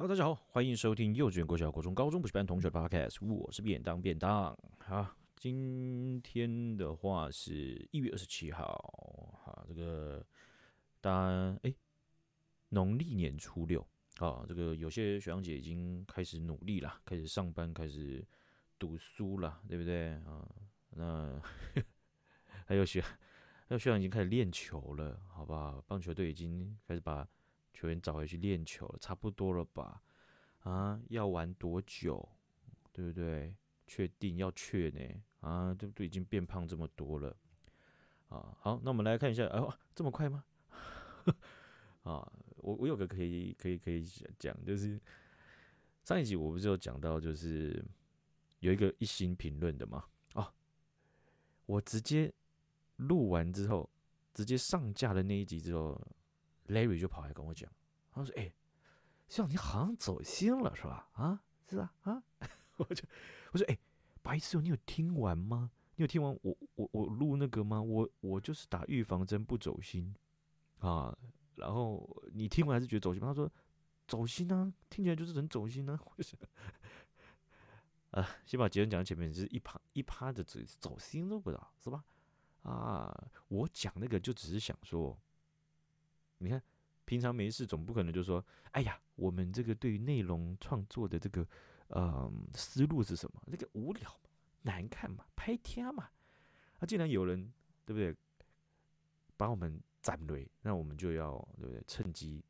Hello，大家好，欢迎收听幼稚园、国小、国中、高中补习班同学的 Podcast，我是便当便当。好，今天的话是一月二十七号，好，这个大家哎，农历年初六啊，这个有些学长姐已经开始努力了，开始上班，开始读书了，对不对啊？那 还有学。还有学长已经开始练球了，好不好？棒球队已经开始把球员找回去练球了，差不多了吧？啊，要玩多久？对不对？确定要确呢？啊，都都已经变胖这么多了啊！好，那我们来看一下，哦，这么快吗？啊，我我有个可以可以可以讲，就是上一集我不是有讲到，就是有一个一星评论的嘛？啊，我直接。录完之后，直接上架的那一集之后，Larry 就跑来跟我讲，他说：“哎、像你好像走心了是吧？啊，是啊，啊。”我就我说：“哎、白痴，你有听完吗？你有听完我我我录那个吗？我我就是打预防针不走心啊。然后你听完还是觉得走心吗？他说走心啊，听起来就是很走心啊。我想啊，先把结论讲在前面，就是一趴一趴的走走心都不知道是吧？”啊，我讲那个就只是想说，你看平常没事，总不可能就说，哎呀，我们这个对于内容创作的这个呃思路是什么？那个无聊嘛，难看嘛，拍天嘛。啊，既然有人对不对，把我们斩雷，那我们就要对不对，趁机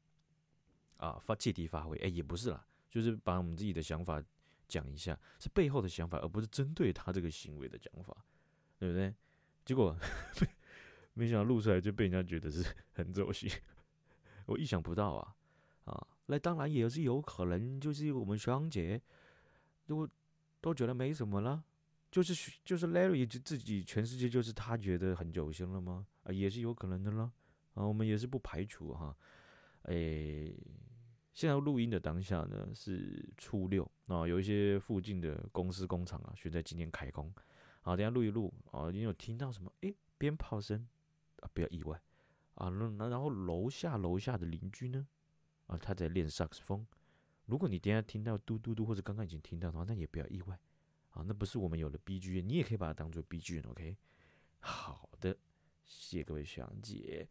啊发借题发挥。哎，也不是啦，就是把我们自己的想法讲一下，是背后的想法，而不是针对他这个行为的讲法，对不对？结果 没想到录出来就被人家觉得是很走心，我意想不到啊啊！那当然也是有可能，就是我们学长姐都都觉得没什么了，就是就是 Larry 就自己全世界就是他觉得很走心了吗？啊，也是有可能的了啊，我们也是不排除哈。诶，现在录音的当下呢是初六啊，有一些附近的公司工厂啊选在今天开工。好，等下录一录啊！你有听到什么？诶，鞭炮声啊！不要意外啊！那然后楼下楼下的邻居呢？啊，他在练萨克斯风。如果你等下听到嘟嘟嘟，或者刚刚已经听到的话，那也不要意外啊！那不是我们有的 BGM，你也可以把它当做 BGM，OK？好的，谢谢各位学长姐。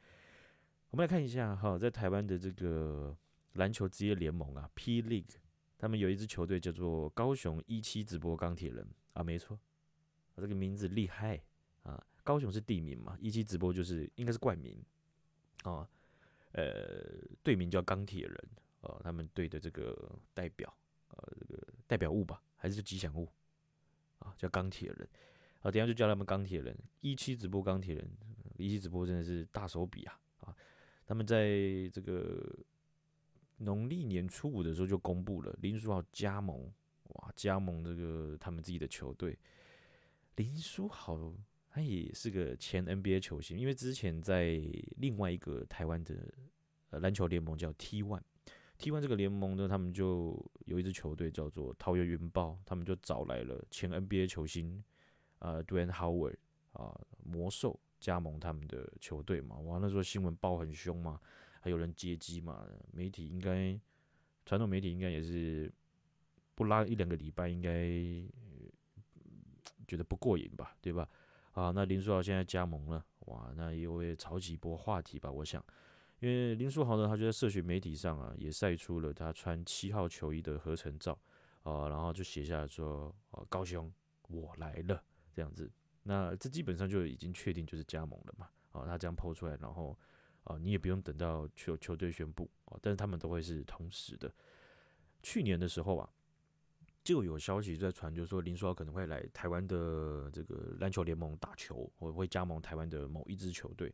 我们来看一下哈，在台湾的这个篮球职业联盟啊，P League，他们有一支球队叫做高雄一七直播钢铁人啊，没错。这个名字厉害啊！高雄是地名嘛，一期直播就是应该是冠名啊。呃，队名叫钢铁人啊，他们队的这个代表呃，这个代表物吧，还是吉祥物啊，叫钢铁人啊。等下就叫他们钢铁人。一期直播钢铁人，一期直播真的是大手笔啊啊！他们在这个农历年初五的时候就公布了林书豪加盟，哇，加盟这个他们自己的球队。林书豪他也是个前 NBA 球星，因为之前在另外一个台湾的呃篮球联盟叫 T1，T1 这个联盟呢，他们就有一支球队叫做桃园云豹，他们就找来了前 NBA 球星呃 Dwight Howard 啊魔兽加盟他们的球队嘛，哇，那时候新闻报很凶嘛，还有人接机嘛，媒体应该传统媒体应该也是不拉一两个礼拜应该。觉得不过瘾吧，对吧？啊，那林书豪现在加盟了，哇，那也会炒起一波话题吧？我想，因为林书豪呢，他就在社群媒体上啊，也晒出了他穿七号球衣的合成照啊，然后就写下说：“啊，高雄，我来了。”这样子，那这基本上就已经确定就是加盟了嘛。啊，他这样 po 出来，然后啊，你也不用等到球球队宣布啊，但是他们都会是同时的。去年的时候啊。就有消息在传，就是说林书豪可能会来台湾的这个篮球联盟打球，或会加盟台湾的某一支球队，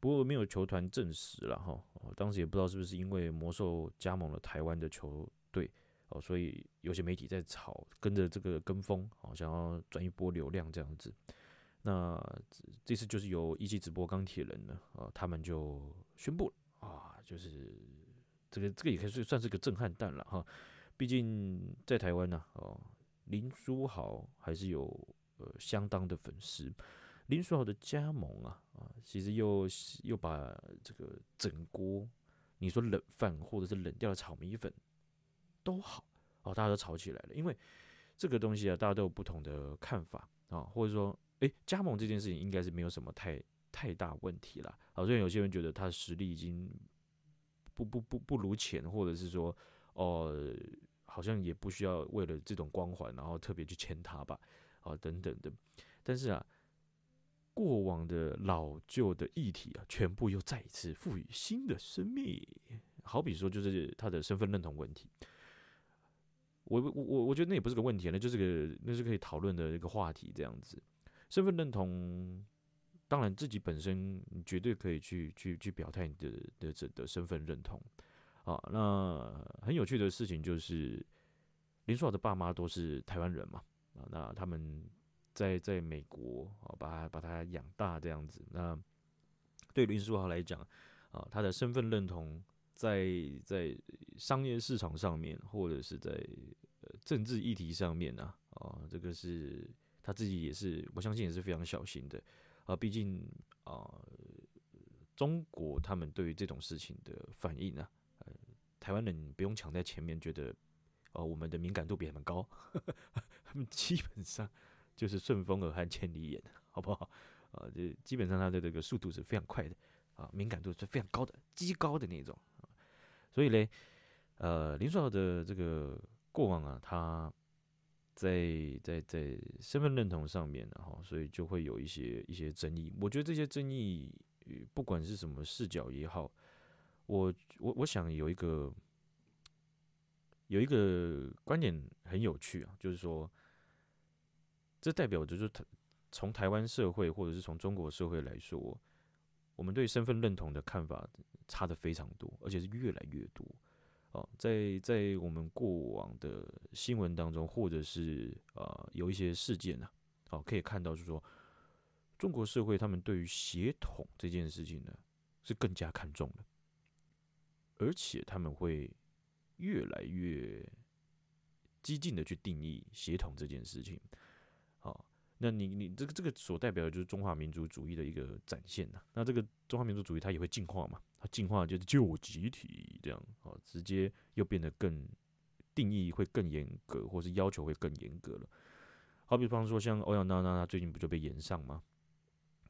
不过没有球团证实了哈。当时也不知道是不是因为魔兽加盟了台湾的球队哦，所以有些媒体在炒，跟着这个跟风，好想要赚一波流量这样子。那这次就是由一期直播钢铁人呢啊，他们就宣布啊，就是这个这个也可以算是个震撼弹了哈。毕竟在台湾呢，哦，林书豪还是有呃相当的粉丝。林书豪的加盟啊，啊，其实又又把这个整锅，你说冷饭或者是冷掉的炒米粉，都好哦，大家都吵起来了，因为这个东西啊，大家都有不同的看法啊，或者说，诶，加盟这件事情应该是没有什么太太大问题了。好，虽然有些人觉得他的实力已经不不不不如前，或者是说，哦、好像也不需要为了这种光环，然后特别去签他吧，啊，等等的。但是啊，过往的老旧的议题啊，全部又再一次赋予新的生命。好比说，就是他的身份认同问题。我我我我觉得那也不是个问题，那就是个那是可以讨论的一个话题，这样子。身份认同。当然，自己本身你绝对可以去去去表态你的的这的身份认同啊。那很有趣的事情就是，林书豪的爸妈都是台湾人嘛啊。那他们在在美国啊，把他把他养大这样子。那对林书豪来讲啊，他的身份认同在在商业市场上面，或者是在政治议题上面呢啊，这个是他自己也是我相信也是非常小心的。啊，毕竟啊，中国他们对于这种事情的反应呢，台湾人不用抢在前面，觉得哦，我们的敏感度比他们高，他们基本上就是顺风耳和千里眼，好不好？啊，这基本上他的这个速度是非常快的，啊，敏感度是非常高的，极高的那种。所以嘞，呃，林书豪的这个过往啊，他。在在在身份认同上面，然后所以就会有一些一些争议。我觉得这些争议，不管是什么视角也好，我我我想有一个有一个观点很有趣啊，就是说，这代表着就是从台湾社会或者是从中国社会来说，我们对身份认同的看法差得非常多，而且是越来越多。哦在在我们过往的新闻当中，或者是呃有一些事件呢，哦，可以看到就是说，中国社会他们对于血统这件事情呢是更加看重的，而且他们会越来越激进的去定义协同这件事情。好，那你你这个这个所代表的就是中华民族主义的一个展现呐。那这个中华民族主义它也会进化嘛？它进化就是旧集体这样，哦，直接又变得更定义会更严格，或是要求会更严格了。好比方说，像欧阳娜娜，她最近不就被延上吗？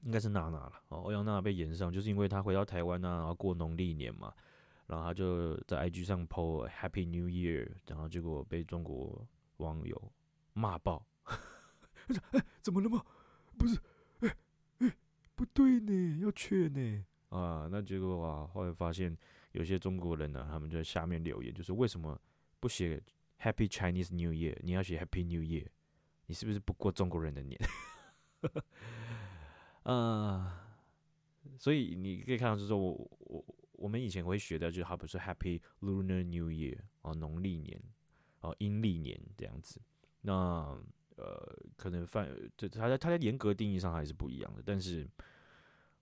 应该是娜娜了。哦，欧阳娜娜被延上，就是因为她回到台湾啊，然后过农历年嘛，然后他就在 IG 上 po Happy New Year，然后结果被中国网友骂爆。哎，怎么了吗？不是，哎哎，不对呢，要劝呢。啊，那结果啊，后来发现有些中国人呢、啊，他们就在下面留言，就是为什么不写 Happy Chinese New Year，你要写 Happy New Year，你是不是不过中国人的年？啊，所以你可以看到，就是说我我我们以前会学的，就是好比说 Happy Lunar New Year 啊，农历年啊，阴历年这样子。那呃，可能范，这它在它在严格定义上还是不一样的，但是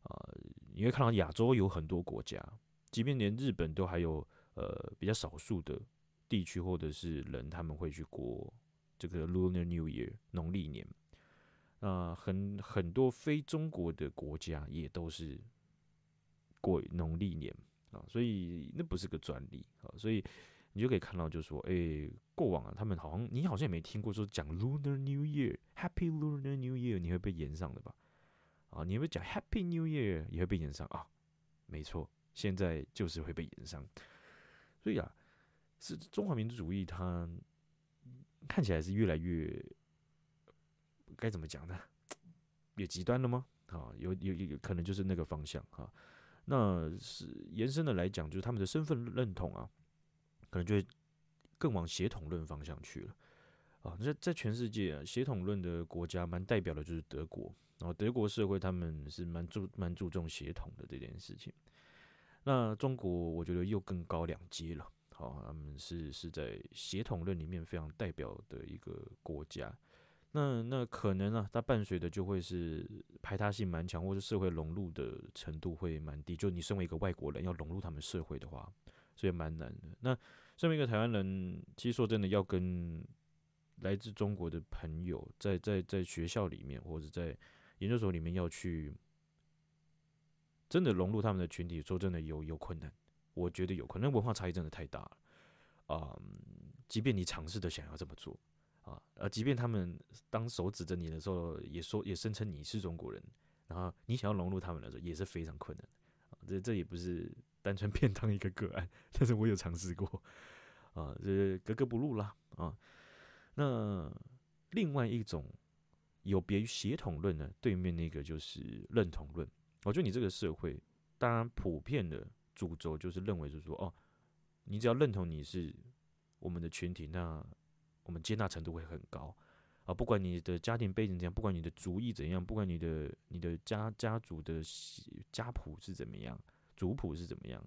啊。呃你会看到亚洲有很多国家，即便连日本都还有呃比较少数的地区或者是人，他们会去过这个 Lunar New Year 农历年。那很很多非中国的国家也都是过农历年啊，所以那不是个专利啊，所以你就可以看到，就说，哎、过往啊，他们好像你好像也没听过说讲 Lunar New Year Happy Lunar New Year，你会被延上的吧？啊，你会讲 Happy New Year 也会被延上啊？没错，现在就是会被延上。所以啊，是中华民族主义，它看起来是越来越该怎么讲呢？越极端了吗？啊，有有有可能就是那个方向啊。那是延伸的来讲，就是他们的身份认同啊，可能就会更往血统论方向去了啊。在在全世界啊，血统论的国家蛮代表的就是德国。然后德国社会他们是蛮注蛮注重血统的这件事情，那中国我觉得又更高两阶了。好，他们是是在血统论里面非常代表的一个国家。那那可能啊，它伴随的就会是排他性蛮强，或者社会融入的程度会蛮低。就你身为一个外国人要融入他们社会的话，所以蛮难的。那身为一个台湾人，其实说真的，要跟来自中国的朋友在在在学校里面或者在研究所里面要去真的融入他们的群体，说真的有有困难，我觉得有困难，文化差异真的太大了啊、嗯！即便你尝试的想要这么做啊，呃，即便他们当手指着你的时候，也说也声称你是中国人，然后你想要融入他们的时候，也是非常困难啊。这这也不是单纯偏当一个个案，但是我有尝试过啊，这格格不入啦啊。那另外一种有别于协同论呢，对面那个就是认同论。我觉得你这个社会，当然普遍的主轴就是认为，就是说，哦，你只要认同你是我们的群体，那我们接纳程度会很高啊。不管你的家庭背景怎样，不管你的族裔怎样，不管你的你的家家族的家谱是怎么样，族谱是怎么样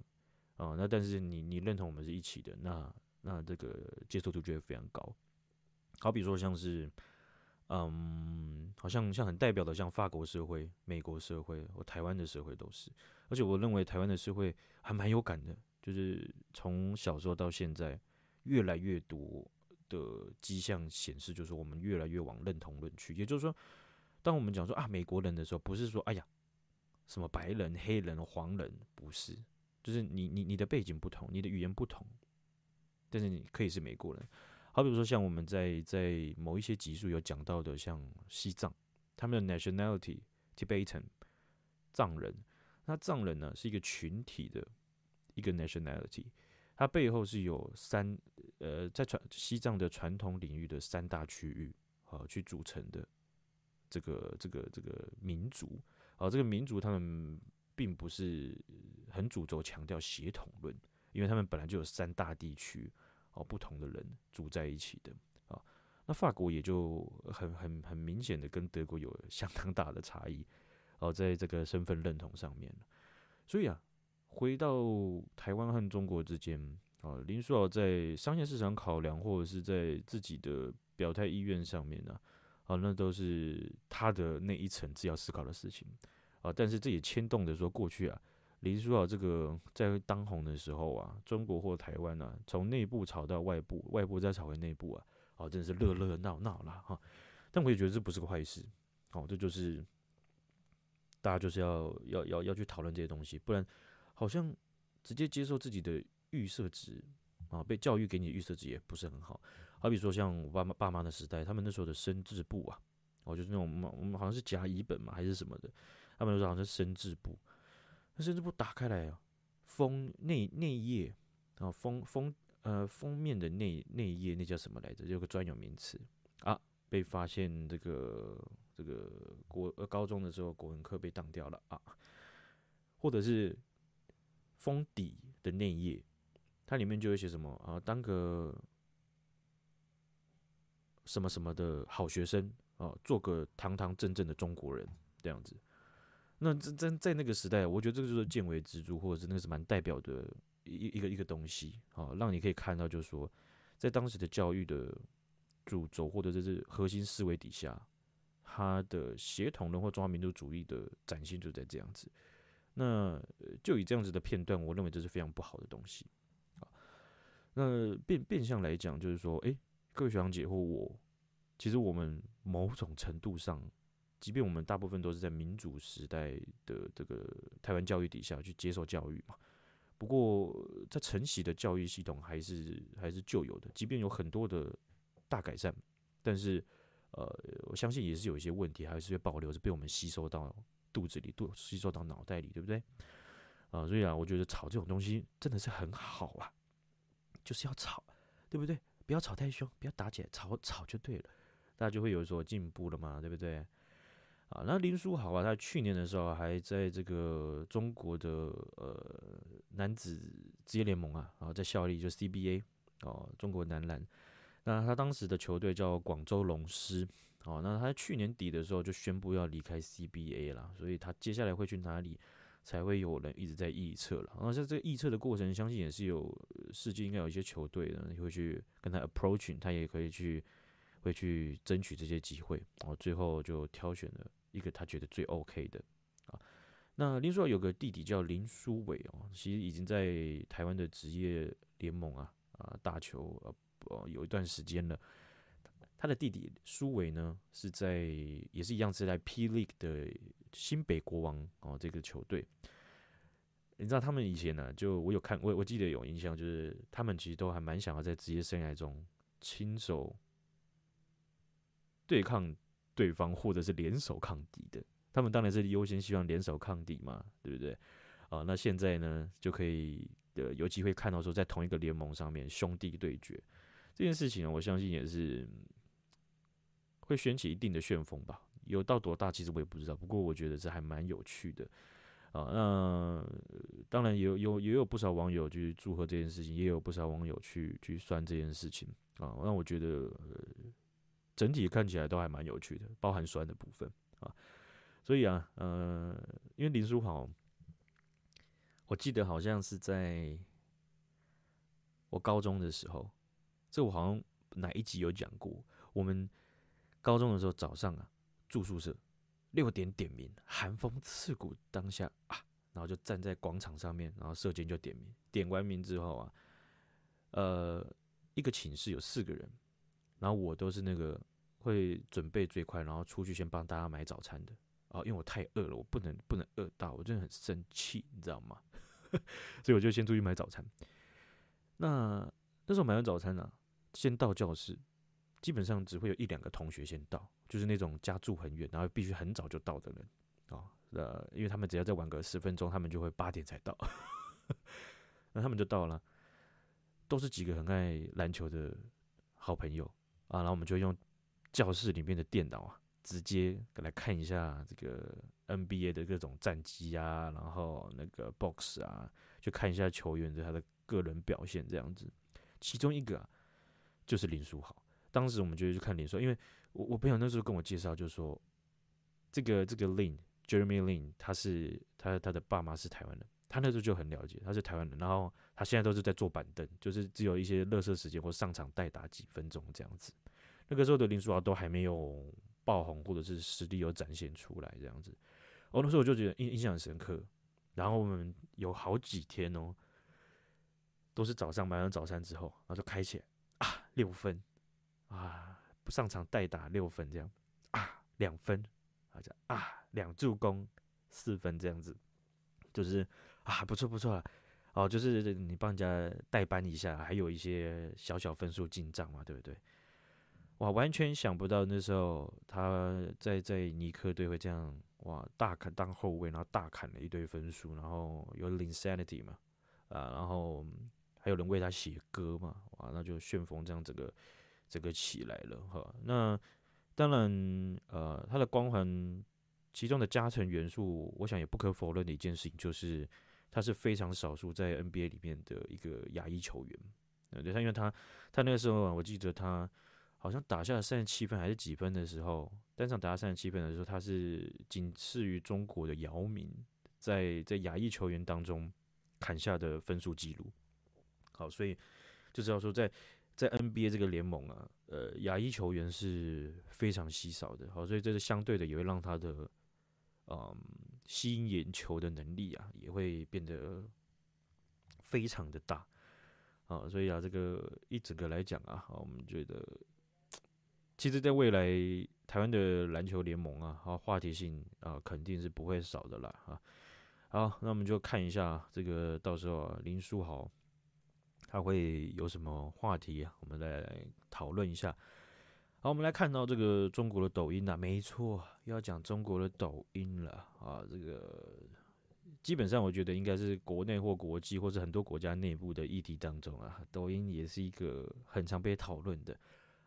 啊，那但是你你认同我们是一起的，那那这个接受度就会非常高。好比说像是。嗯，好像像很代表的，像法国社会、美国社会或台湾的社会都是。而且我认为台湾的社会还蛮有感的，就是从小时候到现在，越来越多的迹象显示，就是我们越来越往认同论去。也就是说，当我们讲说啊美国人的时候，不是说哎呀什么白人、黑人、黄人，不是，就是你你你的背景不同，你的语言不同，但是你可以是美国人。好比如说，像我们在在某一些集数有讲到的，像西藏，他们的 nationality Tibetan 藏人，那藏人呢是一个群体的一个 nationality，它背后是有三呃在传西藏的传统领域的三大区域啊去组成的这个这个这个民族啊，这个民族他们并不是很主轴强调协同论，因为他们本来就有三大地区。哦，不同的人组在一起的啊，那法国也就很很很明显的跟德国有相当大的差异哦，在这个身份认同上面。所以啊，回到台湾和中国之间啊，林书豪在商业市场考量或者是在自己的表态意愿上面呢，啊，那都是他的那一层次要思考的事情啊，但是这也牵动着说过去啊。林书豪这个在当红的时候啊，中国或台湾啊，从内部炒到外部，外部再炒回内部啊，哦，真的是热热闹闹啦哈。但我也觉得这不是个坏事，哦，这就是大家就是要要要要去讨论这些东西，不然好像直接接受自己的预设值啊，被教育给你的预设值也不是很好。好比说像我爸妈爸妈的时代，他们那时候的生字簿啊，哦，就是那种我们好像是甲乙本嘛，还是什么的，他们那时候好像是生字簿。那生字簿打开来啊，封内内页啊，封封呃封面的内内页那叫什么来着？有个专有名词啊，被发现这个这个国呃高中的时候国文课被当掉了啊，或者是封底的内页，它里面就会写什么啊，当个什么什么的好学生啊，做个堂堂正正的中国人这样子。那在在在那个时代，我觉得这个就是见微知著，或者是那个是蛮代表的一一个一个东西啊，让你可以看到，就是说，在当时的教育的主轴或者是核心思维底下，他的协同论或中华民族主义的展现就在这样子。那就以这样子的片段，我认为这是非常不好的东西。那变变相来讲，就是说，诶，各位学长姐或我，其实我们某种程度上。即便我们大部分都是在民主时代的这个台湾教育底下去接受教育嘛，不过在承袭的教育系统还是还是旧有的，即便有很多的大改善，但是呃，我相信也是有一些问题还是会保留着被我们吸收到肚子里，肚吸收到脑袋里，对不对？啊、所以啊，我觉得吵这种东西真的是很好啊，就是要吵，对不对？不要吵太凶，不要打起来，吵吵就对了，大家就会有所进步了嘛，对不对？啊，那林书豪啊，他去年的时候还在这个中国的呃男子职业联盟啊，然后在效力就 CBA 哦，中国男篮。那他当时的球队叫广州龙狮哦，那他去年底的时候就宣布要离开 CBA 了，所以他接下来会去哪里，才会有人一直在预测了。然后在这个预测的过程，相信也是有世界应该有一些球队呢会去跟他 approaching，他也可以去会去争取这些机会，然后最后就挑选了。一个他觉得最 OK 的啊，那林书豪有个弟弟叫林书伟哦，其实已经在台湾的职业联盟啊啊打球呃有一段时间了。他的弟弟书伟呢是在也是一样是在 P League 的新北国王哦这个球队。你知道他们以前呢，就我有看我我记得有印象，就是他们其实都还蛮想要在职业生涯中亲手对抗对方，或者是联手抗敌的。他们当然是优先希望联手抗敌嘛，对不对？啊，那现在呢，就可以呃有机会看到说，在同一个联盟上面兄弟对决这件事情呢，我相信也是会掀起一定的旋风吧。有到多大，其实我也不知道。不过我觉得这还蛮有趣的啊。那当然有有也有不少网友去祝贺这件事情，也有不少网友去去酸这件事情啊。那我觉得、整体看起来都还蛮有趣的，包含酸的部分啊。所以啊，呃，因为林书豪，我记得好像是在我高中的时候，这我好像哪一集有讲过。我们高中的时候早上啊，住宿舍，六点点名，寒风刺骨当下啊，然后就站在广场上面，然后舍监就点名，点完名之后啊，呃，一个寝室有四个人，然后我都是那个会准备最快，然后出去先帮大家买早餐的。哦，因为我太饿了，我不能不能饿到，我真的很生气，你知道吗？所以我就先出去买早餐。那那时候买完早餐呢、啊，先到教室，基本上只会有一两个同学先到，就是那种家住很远，然后必须很早就到的人啊。呃，因为他们只要再晚个十分钟，他们就会八点才到。那他们就到了，都是几个很爱篮球的好朋友啊。然后我们就用教室里面的电脑啊。直接来看一下这个 NBA 的各种战绩啊，然后那个 box 啊，就看一下球员的他的个人表现这样子。其中一个啊，就是林书豪。当时我们就去看林书豪，因为我我朋友那时候跟我介绍，就说这个这个 Lin Jeremy Lin，他是他他的爸妈是台湾人，他那时候就很了解，他是台湾人，然后他现在都是在坐板凳，就是只有一些垃圾时间或上场代打几分钟这样子。那个时候的林书豪都还没有。爆红或者是实力有展现出来这样子，哦，那时候我就觉得印印象很深刻。然后我们有好几天哦，都是早上买完早餐之后，然后就开起来啊，六分啊，上场代打六分这样。啊，两分。啊这啊，两助攻四分这样子，就是啊不错不错哦，就是你帮人家代班一下，还有一些小小分数进账嘛，对不对？哇，完全想不到那时候他在在尼克队会这样哇，大砍当后卫，然后大砍了一堆分数，然后有 insanity 嘛，啊，然后还有人为他写歌嘛，哇，那就旋风这样整个整个起来了哈。那当然，呃，他的光环其中的加成元素，我想也不可否认的一件事情，就是他是非常少数在 NBA 里面的一个亚裔球员。对，他因为他他那个时候啊，我记得他。好像打下了三十七分还是几分的时候，单场打下三十七分的时候，他是仅次于中国的姚明在在亚裔球员当中砍下的分数记录。好，所以就知道说在在 NBA 这个联盟啊，呃，亚裔球员是非常稀少的。好，所以这是相对的，也会让他的嗯吸引眼球的能力啊，也会变得非常的大。啊，所以啊，这个一整个来讲啊，我们觉得。其实，在未来台湾的篮球联盟啊，啊，话题性啊，肯定是不会少的啦啊。好，那我们就看一下这个到时候啊，林书豪他会有什么话题啊？我们来讨论一下。好，我们来看到这个中国的抖音啊，没错，要讲中国的抖音了啊。这个基本上，我觉得应该是国内或国际，或是很多国家内部的议题当中啊，抖音也是一个很常被讨论的。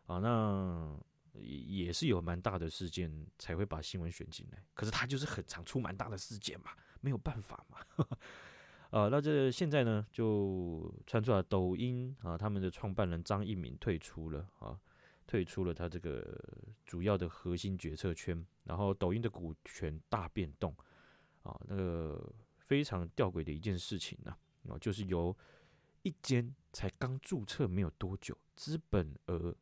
啊，那也是有蛮大的事件才会把新闻选进来，可是他就是很常出蛮大的事件嘛，没有办法嘛。啊，那这现在呢就传出来抖音啊，他们的创办人张一鸣退出了啊，退出了他这个主要的核心决策圈，然后抖音的股权大变动啊，那个非常吊诡的一件事情呢啊，就是由一间才刚注册没有多久，资本额。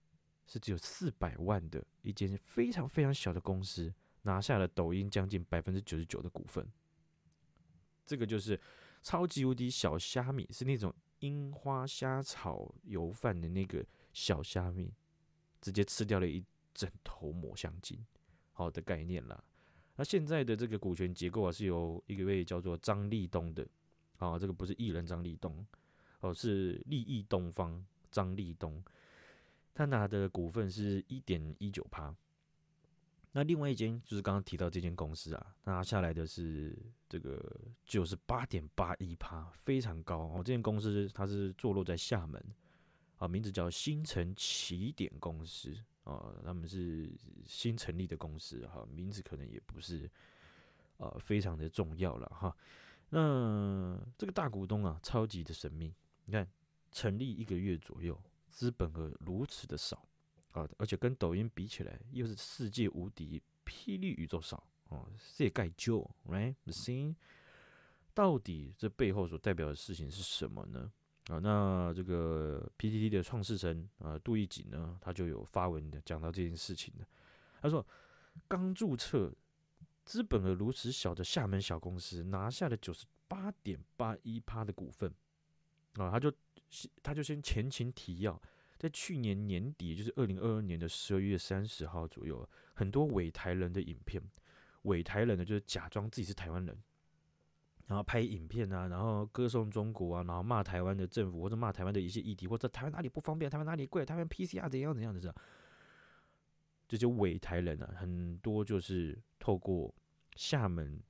是只有四百万的一间非常非常小的公司，拿下了抖音将近百分之九十九的股份。这个就是超级无敌小虾米，是那种樱花虾炒油饭的那个小虾米，直接吃掉了一整头抹香鲸，好的概念啦。那现在的这个股权结构啊，是由一位叫做张立东的，啊，这个不是艺人张立东，哦，是立益东方张立东。他拿的股份是一点一九趴。那另外一间就是刚刚提到这间公司啊，拿下来的是这个就是八点八一趴，非常高哦。这间公司它是坐落在厦门啊，名字叫新城起点公司啊，他们是新成立的公司哈，名字可能也不是呃非常的重要了哈。那这个大股东啊，超级的神秘，你看成立一个月左右，资本额如此的少。啊，而且跟抖音比起来，又是世界无敌，霹雳宇宙少哦，世界就 right，the same，到底这背后所代表的事情是什么呢？啊，那这个 PTT 的创始人啊，杜奕瑾呢，他就有发文的讲到这件事情的。他说，刚注册，资本额如此小的厦门小公司，拿下了九十八点八一趴的股份啊，他就他就先前情提要。在去年年底，就是二零二二年的十二月三十号左右，很多伪台人的影片，伪台人呢就是假装自己是台湾人，然后拍影片啊，然后歌颂中国啊，然后骂台湾的政府或者骂台湾的一些议题，或者台湾哪里不方便，台湾哪里贵，台湾 PCR 怎样怎样的，这这些伪台人啊，很多就是透过厦门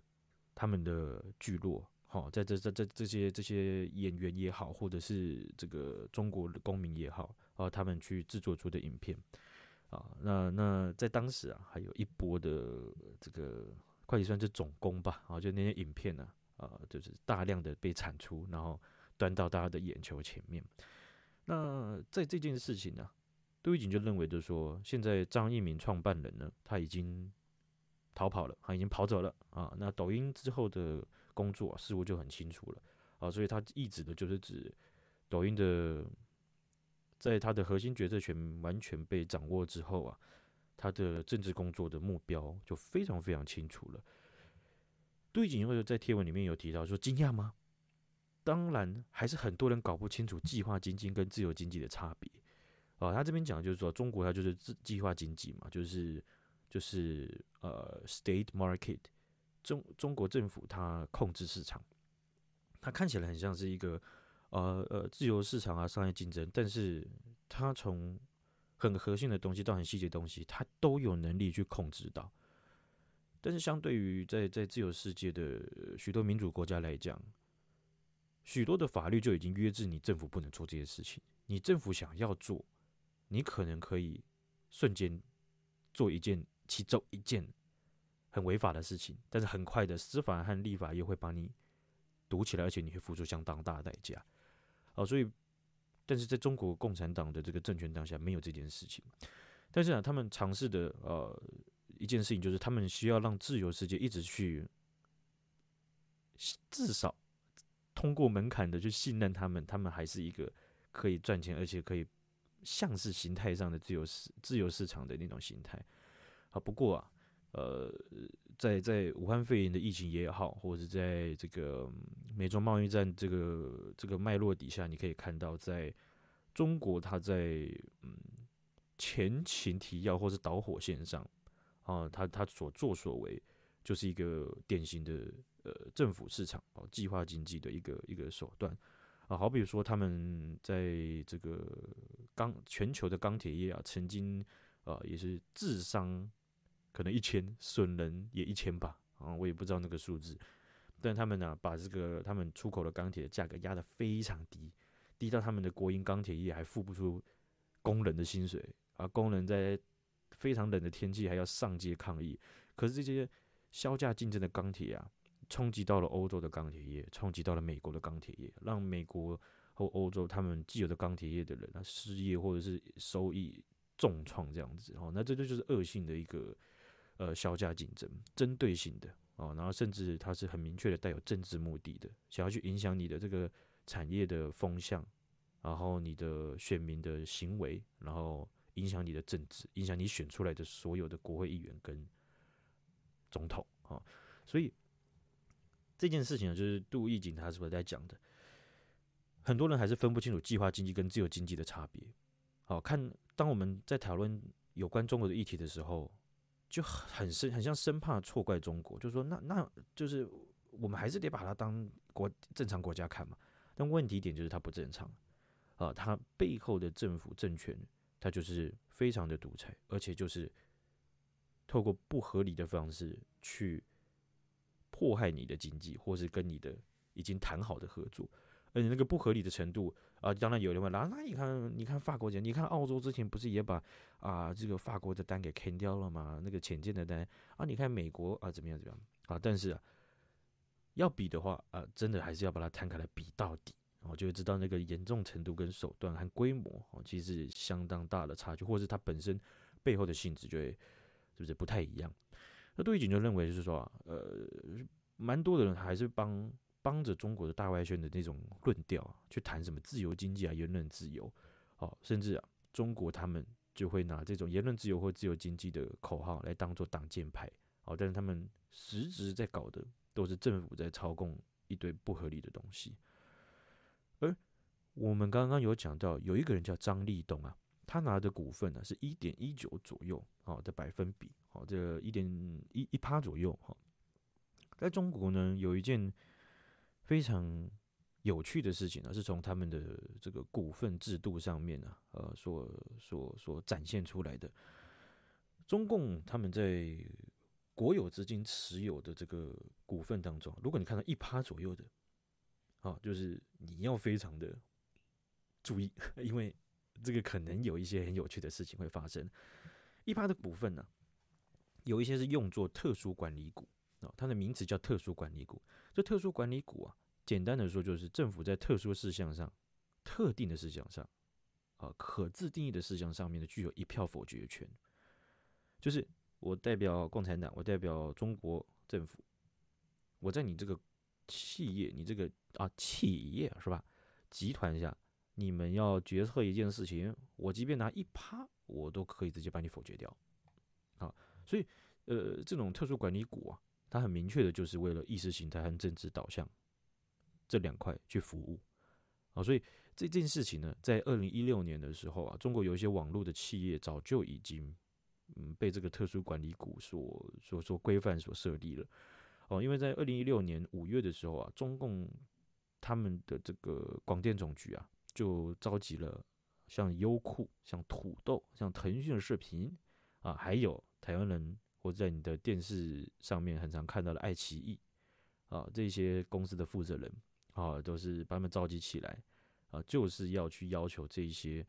他们的聚落。好，在这这这这些这些演员也好，或者是这个中国的公民也好，啊，他们去制作出的影片，啊，那那在当时啊，还有一波的这个会计算是总攻吧，啊，就那些影片呢，啊，就是大量的被产出，然后端到大家的眼球前面。那在这件事情呢，杜奕瑾就认为，就是说，现在张一鸣创办人呢，他已经逃跑了，他已经跑走了啊。那抖音之后的。工作似乎就很清楚了啊，所以他一直的就是指抖音的，在他的核心决策权完全被掌握之后啊，他的政治工作的目标就非常非常清楚了。杜奕瑾又在贴文里面有提到说，惊讶吗？当然，还是很多人搞不清楚计划经济跟自由经济的差别啊。他这边讲的就是说，中国它就是计划经济嘛，就是就是呃，state market。中中国政府它控制市场，它看起来很像是一个呃呃自由市场啊，商业竞争，但是它从很核心的东西到很细节的东西，它都有能力去控制到。但是相对于在在自由世界的许多民主国家来讲，许多的法律就已经约制你政府不能做这些事情。你政府想要做，你可能可以瞬间做一件其中一件。很违法的事情，但是很快的司法和立法又会把你堵起来，而且你会付出相当大的代价。哦，所以，但是在中国共产党的这个政权当下，没有这件事情。但是啊，他们尝试的呃一件事情，就是他们需要让自由世界一直去，至少通过门槛的去信任他们，他们还是一个可以赚钱，而且可以像是形态上的自由市自由市场的那种形态。啊，不过啊。呃，在在武汉肺炎的疫情也好，或者是在这个美中贸易战这个这个脉络底下，你可以看到，在中国，它在嗯前情提要或是导火线上啊，它它所作所为就是一个典型的呃政府市场哦计划经济的一个一个手段啊，好比如说他们在这个钢全球的钢铁业啊，曾经啊也是自伤。可能一千损人也一千吧，啊，我也不知道那个数字，但他们呢、把这个他们出口的钢铁的价格压得非常低，低到他们的国营钢铁业还付不出工人的薪水，啊，工人在非常冷的天气还要上街抗议。可是这些削价竞争的钢铁啊，冲击到了欧洲的钢铁业，冲击到了美国的钢铁业，让美国和欧洲他们既有的钢铁业的人啊失业或者是收益重创这样子，哦，那这就就是恶性的一个。呃，削价竞争，针对性的哦，然后甚至它是很明确的带有政治目的的，想要去影响你的这个产业的风向，然后你的选民的行为，然后影响你的政治，影响你选出来的所有的国会议员跟总统啊，所以这件事情呢，就是杜奕瑾他是不是在讲的？很多人还是分不清楚计划经济跟自由经济的差别。好，看当我们在讨论有关中国的议题的时候。就很生很像生怕错怪中国，就是说那那就是我们还是得把它当国正常国家看嘛。但问题点就是它不正常啊，它背后的政府政权它就是非常的独裁，而且就是透过不合理的方式去迫害你的经济，或是跟你的已经谈好的合作。而且那个不合理的程度啊，当然有人问啦，那你看，你看法国人，你看澳洲之前不是也把啊这个法国的单给砍掉了吗？那个浅见的单啊，你看美国啊怎么样怎么样啊？但是啊，要比的话啊，真的还是要把它摊开来比到底，我就会知道那个严重程度跟手段和规模哦，其实相当大的差距，或者是它本身背后的性质就会是不是不太一样？那杜玉锦就认为就是说啊，呃，蛮多的人还是帮。帮着中国的大外宣的那种论调，去谈什么自由经济啊、言论自由，哦，甚至啊，中国他们就会拿这种言论自由或自由经济的口号来当做挡箭牌，哦，但是他们实质在搞的都是政府在操控一堆不合理的东西。而我们刚刚有讲到，有一个人叫张立东啊，他拿的股份呢是一点一九左右，哦的百分比，哦，这一点一一趴左右，哈，在中国呢有一件。非常有趣的事情呢，是从他们的这个股份制度上面呢，呃，所所所展现出来的。中共他们在国有资金持有的这个股份当中，如果你看到一趴左右的，啊，就是你要非常的注意，因为这个可能有一些很有趣的事情会发生。一趴的股份呢，有一些是用作特殊管理股。哦，它的名词叫特殊管理股。这特殊管理股啊，简单的说就是政府在特殊事项上、特定的事项上，啊，可自定义的事项上面呢，具有一票否决权。就是我代表共产党，我代表中国政府，我在你这个企业，你这个啊企业是吧？集团下，你们要决策一件事情，我即便拿一趴，我都可以直接把你否决掉。啊，所以呃，这种特殊管理股啊。它很明确的就是为了意识形态和政治导向这两块去服务啊，所以这件事情呢，在二零一六年的时候啊，中国有一些网络的企业早就已经嗯被这个特殊管理股所所所规范所设立了哦，因为在二零一六年五月的时候啊，中共他们的这个广电总局啊，就召集了像优酷、像土豆、像腾讯视频啊，还有台湾人。或者在你的电视上面很常看到的爱奇艺啊，这些公司的负责人啊，都是把他们召集起来啊，就是要去要求这一些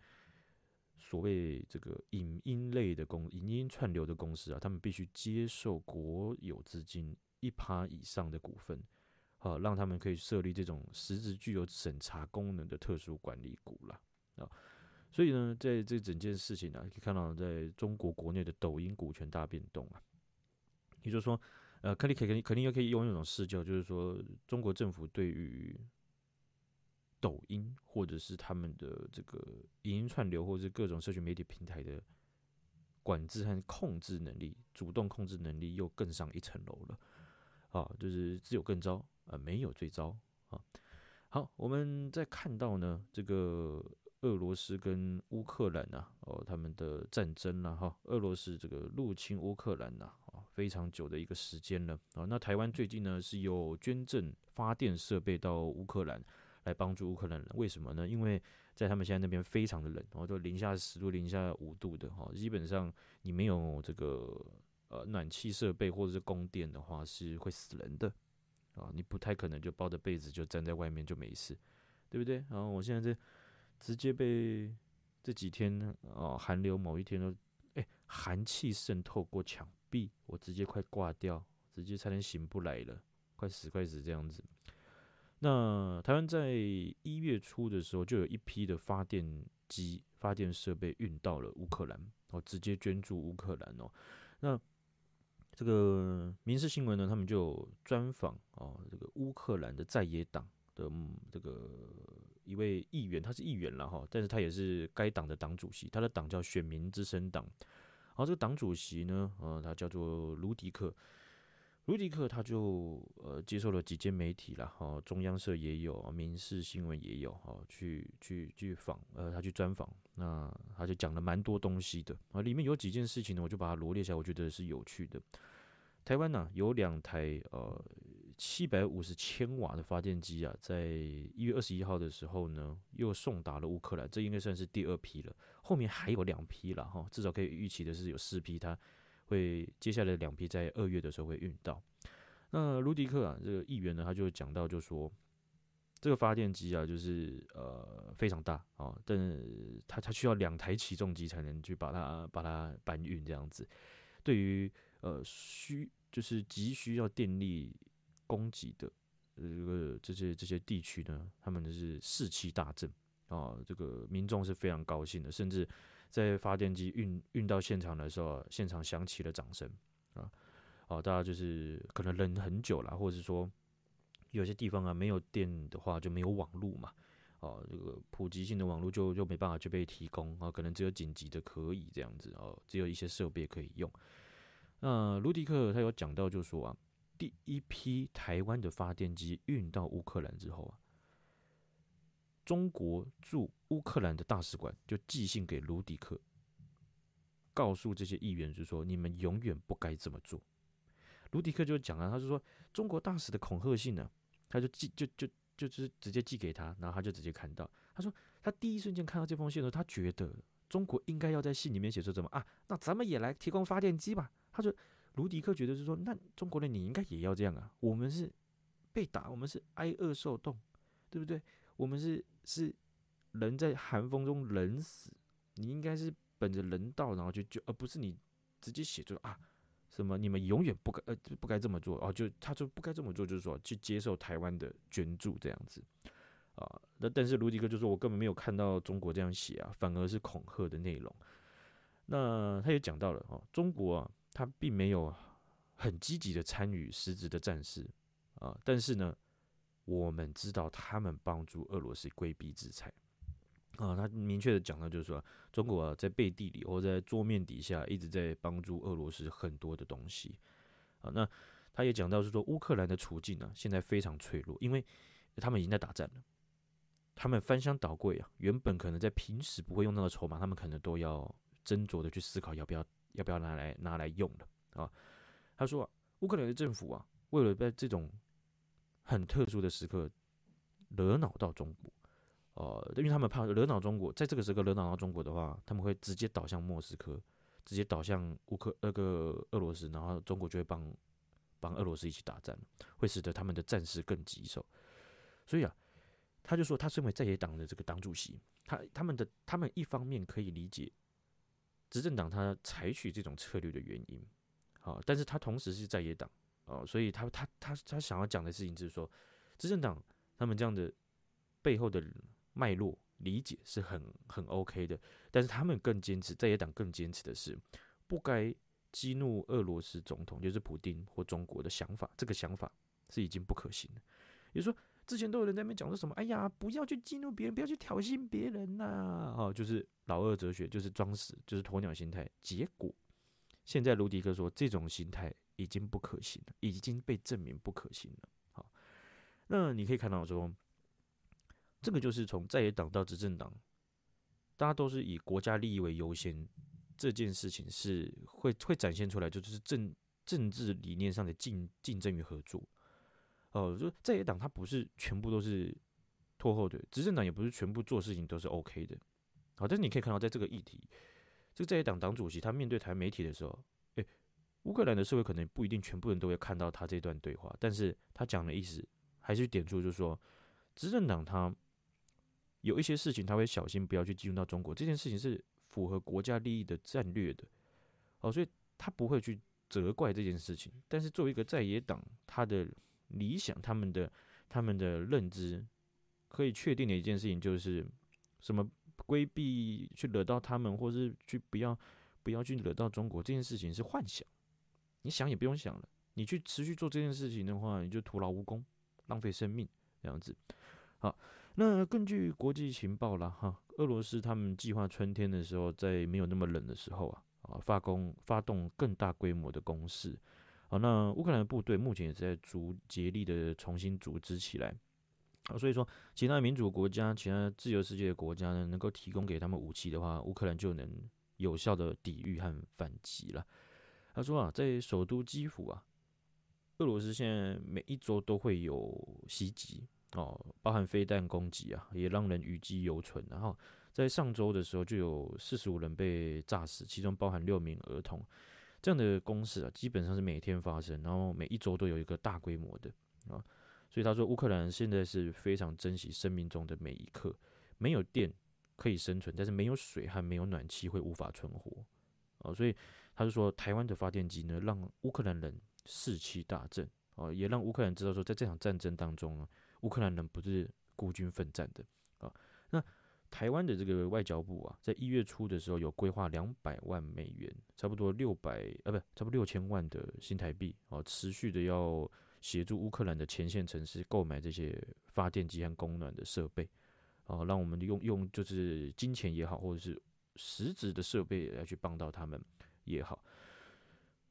所谓这个影音类的公影音串流的公司啊，他们必须接受国有资金一趴以上的股份啊，让他们可以设立这种实质具有审查功能的特殊管理股了啊。所以呢，在这整件事情呢、啊，可以看到，在中国国内的抖音股权大变动啊，也就是说，呃，肯定肯定肯定又可以用一种视角，就是说，中国政府对于抖音或者是他们的这个影音串流或者是各种社群媒体平台的管制和控制能力，主动控制能力又更上一层楼了啊，就是只有更糟啊，没有最糟啊。好，我们再看到呢，这个。俄罗斯跟乌克兰呐，哦，他们的战争了哈。俄罗斯这个入侵乌克兰呐，啊，非常久的一个时间了啊。那台湾最近呢是有捐赠发电设备到乌克兰来帮助乌克兰人，为什么呢？因为在他们现在那边非常的冷，然后都零下十度、零下五度的哈，基本上你没有这个呃暖气设备或者是供电的话是会死人的啊，你不太可能就包着被子就站在外面就没事，对不对？然后我现在这。直接被这几天哦，寒流某一天都哎，寒气渗透过墙壁，我直接快挂掉，直接差点醒不来了，快死快死这样子。那台湾在一月初的时候，就有一批的发电机、发电设备运到了乌克兰，哦，直接捐助乌克兰哦。那这个民事新闻呢，他们就专访哦，这个乌克兰的在野党的这个。一位议员，他是议员了哈，但是他也是该党的党主席，他的党叫选民之声党。然后这个党主席呢，呃，他叫做卢迪克，卢迪克他就呃接受了几间媒体了哈，中央社也有，民事新闻也有哈，去去去访，呃，他去专访，那他就讲了蛮多东西的啊，里面有几件事情呢，我就把它罗列下，我觉得是有趣的。台湾呢有两台呃。七百五十千瓦的发电机啊，在一月二十一号的时候呢，又送达了乌克兰，这应该算是第二批了。后面还有两批了哈，至少可以预期的是有四批，它会接下来两批在二月的时候会运到。那卢迪克啊，这个议员呢，他就讲到，就说这个发电机啊，就是呃非常大啊，但它它需要两台起重机才能去把它把它搬运这样子。对于呃需就是急需要电力。供给的这个这些这些地区呢，他们是士气大振啊，这个民众是非常高兴的，甚至在发电机运运到现场的时候，现场响起了掌声啊，啊，大家就是可能忍很久了，或者是说有些地方啊没有电的话就没有网络嘛，啊，这个普及性的网络就就没办法去被提供啊，可能只有紧急的可以这样子哦，只有一些设备可以用。那卢迪克他有讲到就说啊。第一批台湾的发电机运到乌克兰之后啊，中国驻乌克兰的大使馆就寄信给卢迪克，告诉这些议员，就说你们永远不该这么做。卢迪克就讲啊，他就说中国大使的恐吓信呢，他就寄就就就是直接寄给他，然后他就直接看到，他说他第一瞬间看到这封信的时候，他觉得中国应该要在信里面写出什么啊，那咱们也来提供发电机吧，他就。卢迪克觉得是说，那中国人你应该也要这样啊！我们是被打，我们是挨饿受冻，对不对？我们是是人在寒风中冷死，你应该是本着人道，然后就就而不是你直接写出啊什么你们永远不该呃不该这么做哦，就他就不该这么做，就是说去接受台湾的捐助这样子啊。那但是卢迪克就说，我根本没有看到中国这样写啊，反而是恐吓的内容。那他也讲到了哦，中国啊。他并没有很积极的参与实质的战事啊，但是呢，我们知道他们帮助俄罗斯规避制裁啊。他明确的讲到，就是说，中国啊，在背地里或者在桌面底下一直在帮助俄罗斯很多的东西啊。那他也讲到是说，乌克兰的处境呢，现在非常脆弱，因为他们已经在打战了，他们翻箱倒柜啊，原本可能在平时不会用到的筹码，他们可能都要斟酌的去思考要不要。要不要拿来拿来用的啊？他说啊，乌克兰的政府啊，为了在这种很特殊的时刻惹恼到中国，呃，因为他们怕惹恼中国，在这个时刻惹恼到中国的话，他们会直接倒向莫斯科，直接倒向乌克那个俄罗斯，然后中国就会帮帮俄罗斯一起打仗，会使得他们的战事更棘手。所以啊，他就说，他身为在野党的这个党主席，他他们的他们一方面可以理解。执政党他采取这种策略的原因，好，但是他同时是在野党哦，所以他他他他想要讲的事情就是说，执政党他们这样的背后的脉络理解是很很 OK 的，但是他们更坚持，在野党更坚持的是不该激怒俄罗斯总统，就是普丁或中国的想法，这个想法是已经不可行的，也就说。之前都有人在那边讲说什么？哎呀，不要去激怒别人，不要去挑衅别人呐！哦，就是老二哲学，就是装死，就是鸵鸟心态。结果现在卢迪克说，这种心态已经不可行了，已经被证明不可行了。好，那你可以看到说，这个就是从在野党到执政党，大家都是以国家利益为优先，这件事情是会会展现出来，就是政政治理念上的竞竞争与合作。哦，就在野党，他不是全部都是拖后腿，执政党也不是全部做事情都是 OK 的。好，但是你可以看到，在这个议题，这个在野党党主席他面对台媒体的时候，诶，乌克兰的社会可能不一定全部人都会看到他这段对话，但是他讲的意思还是点出，就是说，执政党他有一些事情他会小心不要去进入到中国，这件事情是符合国家利益的战略的。哦，所以他不会去责怪这件事情，但是作为一个在野党，他的。理想，他们的他们的认知可以确定的一件事情就是什么规避去惹到他们，或是去不要不要去惹到中国这件事情是幻想，你想也不用想了，你去持续做这件事情的话，你就徒劳无功，浪费生命这样子。好，那根据国际情报啦，哈，俄罗斯他们计划春天的时候，在没有那么冷的时候啊，啊，发攻发动更大规模的攻势。好，那乌克兰的部队目前也是在逐竭力的重新组织起来，啊，所以说其他民主国家、其他自由世界的国家呢，能够提供给他们武器的话，乌克兰就能有效的抵御和反击了。他说啊，在首都基辅啊，俄罗斯现在每一周都会有袭击哦，包含飞弹攻击啊，也让人余悸犹存。然后在上周的时候，就有四十五人被炸死，其中包含六名儿童。这样的攻势啊，基本上是每天发生，然后每一周都有一个大规模的啊。所以他说，乌克兰现在是非常珍惜生命中的每一刻。没有电可以生存，但是没有水和没有暖气会无法存活啊。所以他就说，台湾的发电机呢，让乌克兰人士气大振啊，也让乌克兰知道说，在这场战争当中呢，乌克兰人不是孤军奋战的啊。那台湾的这个外交部啊，在一月初的时候有规划两百万美元，差不多六百啊，不，差不多六千万的新台币啊，持续的要协助乌克兰的前线城市购买这些发电机和供暖的设备啊，让我们用用就是金钱也好，或者是实质的设备来去帮到他们也好。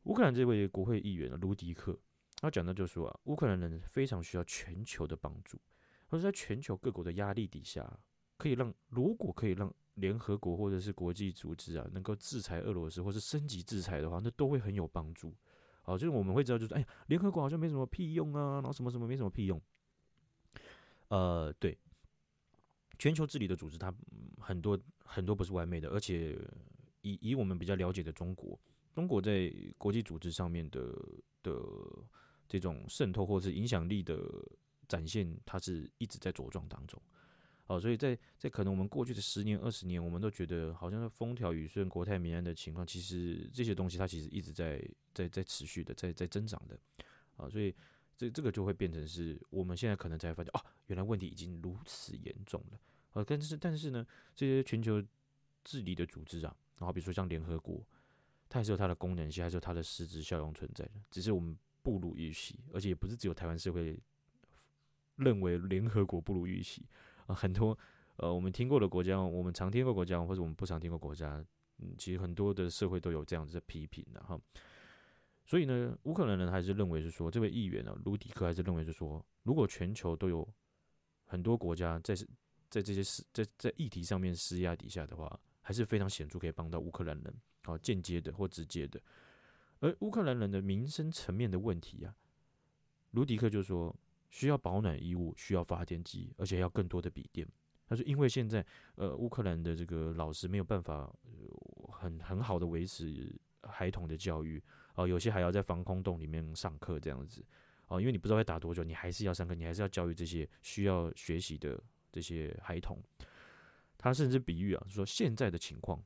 乌克兰这位国会议员卢迪克，他讲的就是说啊，乌克兰人非常需要全球的帮助，而是在全球各国的压力底下。可以让，如果可以让联合国或者是国际组织啊，能够制裁俄罗斯，或是升级制裁的话，那都会很有帮助。好，就是我们会知道，就是哎呀，联合国好像没什么屁用啊，然后什么什么没什么屁用。呃，对，全球治理的组织，它很多很多不是完美的，而且以以我们比较了解的中国，中国在国际组织上面的的这种渗透或是影响力的展现，它是一直在茁壮当中。哦，所以在在可能我们过去的十年、二十年，我们都觉得好像是风调雨顺、国泰民安的情况，其实这些东西它其实一直在在在持续的在在增长的，啊，所以这这个就会变成是我们现在可能才发现，哦，原来问题已经如此严重了，啊，但是但是呢，这些全球治理的组织啊，然后比如说像联合国，它还是有它的功能性，还是有它的实质效用存在的，只是我们不如预期，而且也不是只有台湾社会认为联合国不如预期。很多呃，我们听过的国家，我们常听过国家，或者我们不常听过国家，嗯，其实很多的社会都有这样子的批评的哈。所以呢，乌克兰人还是认为是说，这位议员呢，卢迪克还是认为是说，如果全球都有很多国家在在这些事在在议题上面施压底下的话，还是非常显著可以帮到乌克兰人，啊，间接的或直接的。而乌克兰人的民生层面的问题啊，卢迪克就说。需要保暖衣物，需要发电机，而且要更多的笔电。他说，因为现在呃乌克兰的这个老师没有办法很很好的维持孩童的教育啊，有些还要在防空洞里面上课这样子啊，因为你不知道会打多久，你还是要上课，你还是要教育这些需要学习的这些孩童。他甚至比喻啊，说现在的情况，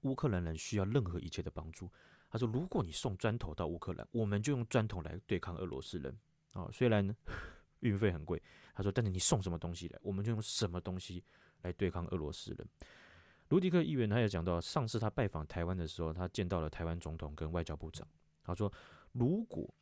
乌克兰人需要任何一切的帮助。他说，如果你送砖头到乌克兰，我们就用砖头来对抗俄罗斯人。哦，虽然呢 运费很贵，他说，但是你送什么东西来，我们就用什么东西来对抗俄罗斯人。卢迪克议员他也讲到，上次他拜访台湾的时候，他见到了台湾总统跟外交部长。他说，如果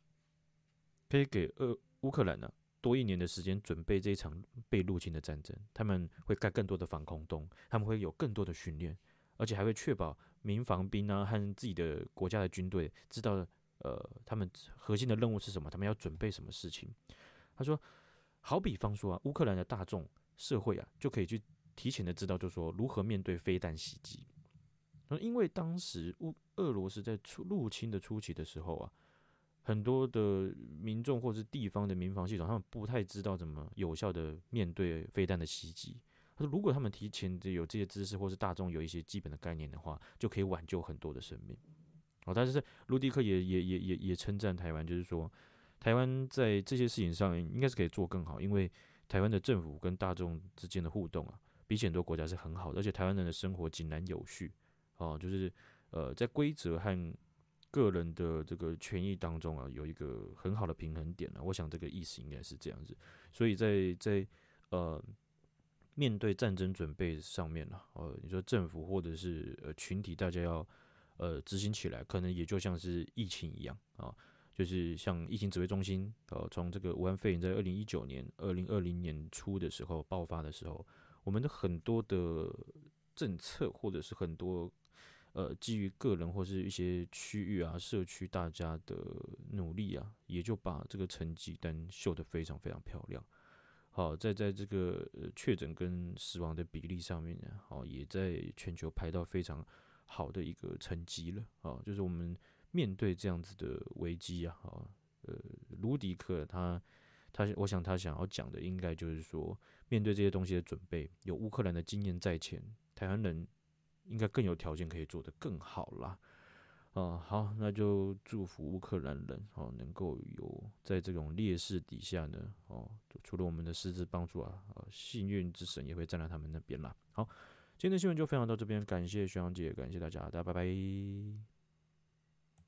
可以给俄乌克兰呢多一年的时间准备这一场被入侵的战争，他们会盖更多的防空洞，他们会有更多的训练，而且还会确保民防兵啊和自己的国家的军队知道。呃，他们核心的任务是什么？他们要准备什么事情？他说，好比方说啊，乌克兰的大众社会啊，就可以去提前的知道，就说如何面对飞弹袭击。那因为当时乌俄罗斯在出入侵的初期的时候啊，很多的民众或是地方的民防系统，他们不太知道怎么有效的面对飞弹的袭击。他说，如果他们提前的有这些知识，或是大众有一些基本的概念的话，就可以挽救很多的生命。哦，但是卢迪克也也也也也称赞台湾，就是说台湾在这些事情上应该是可以做更好，因为台湾的政府跟大众之间的互动啊，比起很多国家是很好的，而且台湾人的生活井然有序，哦，就是呃在规则和个人的这个权益当中啊，有一个很好的平衡点啊，我想这个意思应该是这样子，所以在在呃面对战争准备上面呢，呃，你说政府或者是呃群体，大家要。呃，执行起来可能也就像是疫情一样啊，就是像疫情指挥中心，呃，从这个武汉肺炎在二零一九年、二零二零年初的时候爆发的时候，我们的很多的政策或者是很多呃基于个人或是一些区域啊、社区大家的努力啊，也就把这个成绩单秀得非常非常漂亮。好，在在这个呃确诊跟死亡的比例上面呢，好，也在全球排到非常。好的一个成绩了啊，就是我们面对这样子的危机啊，啊，呃，卢迪克他他，我想他想要讲的应该就是说，面对这些东西的准备，有乌克兰的经验在前，台湾人应该更有条件可以做得更好啦。啊，好，那就祝福乌克兰人哦，能够有在这种劣势底下呢，哦，除了我们的实质帮助啊，幸运之神也会站在他们那边啦。好，今天的新闻就分享到这边，感谢徐阳姐，感谢大家，大家拜拜。